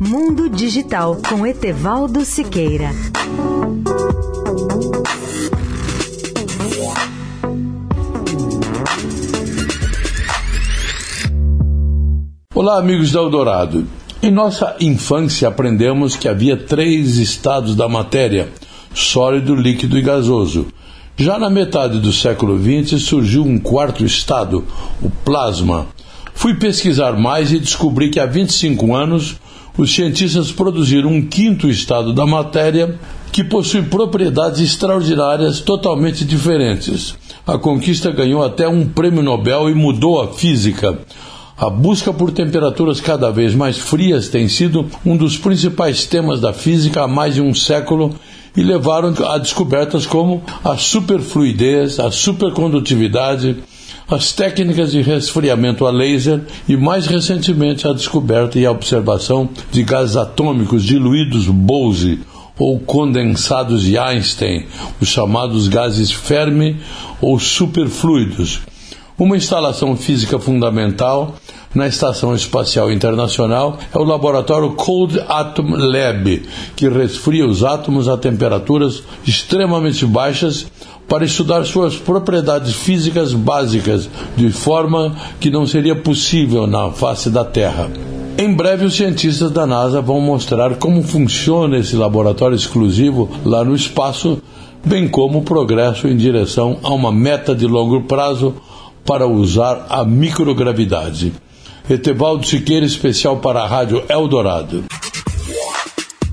Mundo Digital com Etevaldo Siqueira. Olá, amigos da Eldorado. Em nossa infância aprendemos que havia três estados da matéria: sólido, líquido e gasoso. Já na metade do século XX surgiu um quarto estado, o plasma. Fui pesquisar mais e descobri que há 25 anos os cientistas produziram um quinto estado da matéria que possui propriedades extraordinárias totalmente diferentes. A conquista ganhou até um prêmio Nobel e mudou a física. A busca por temperaturas cada vez mais frias tem sido um dos principais temas da física há mais de um século e levaram a descobertas como a superfluidez, a supercondutividade, as técnicas de resfriamento a laser e, mais recentemente, a descoberta e a observação de gases atômicos diluídos Bose ou condensados de Einstein, os chamados gases Fermi ou superfluidos. Uma instalação física fundamental na Estação Espacial Internacional é o laboratório Cold Atom Lab, que resfria os átomos a temperaturas extremamente baixas para estudar suas propriedades físicas básicas, de forma que não seria possível na face da Terra. Em breve, os cientistas da NASA vão mostrar como funciona esse laboratório exclusivo lá no espaço, bem como o progresso em direção a uma meta de longo prazo para usar a microgravidade. Etevaldo Siqueira, especial para a Rádio Eldorado.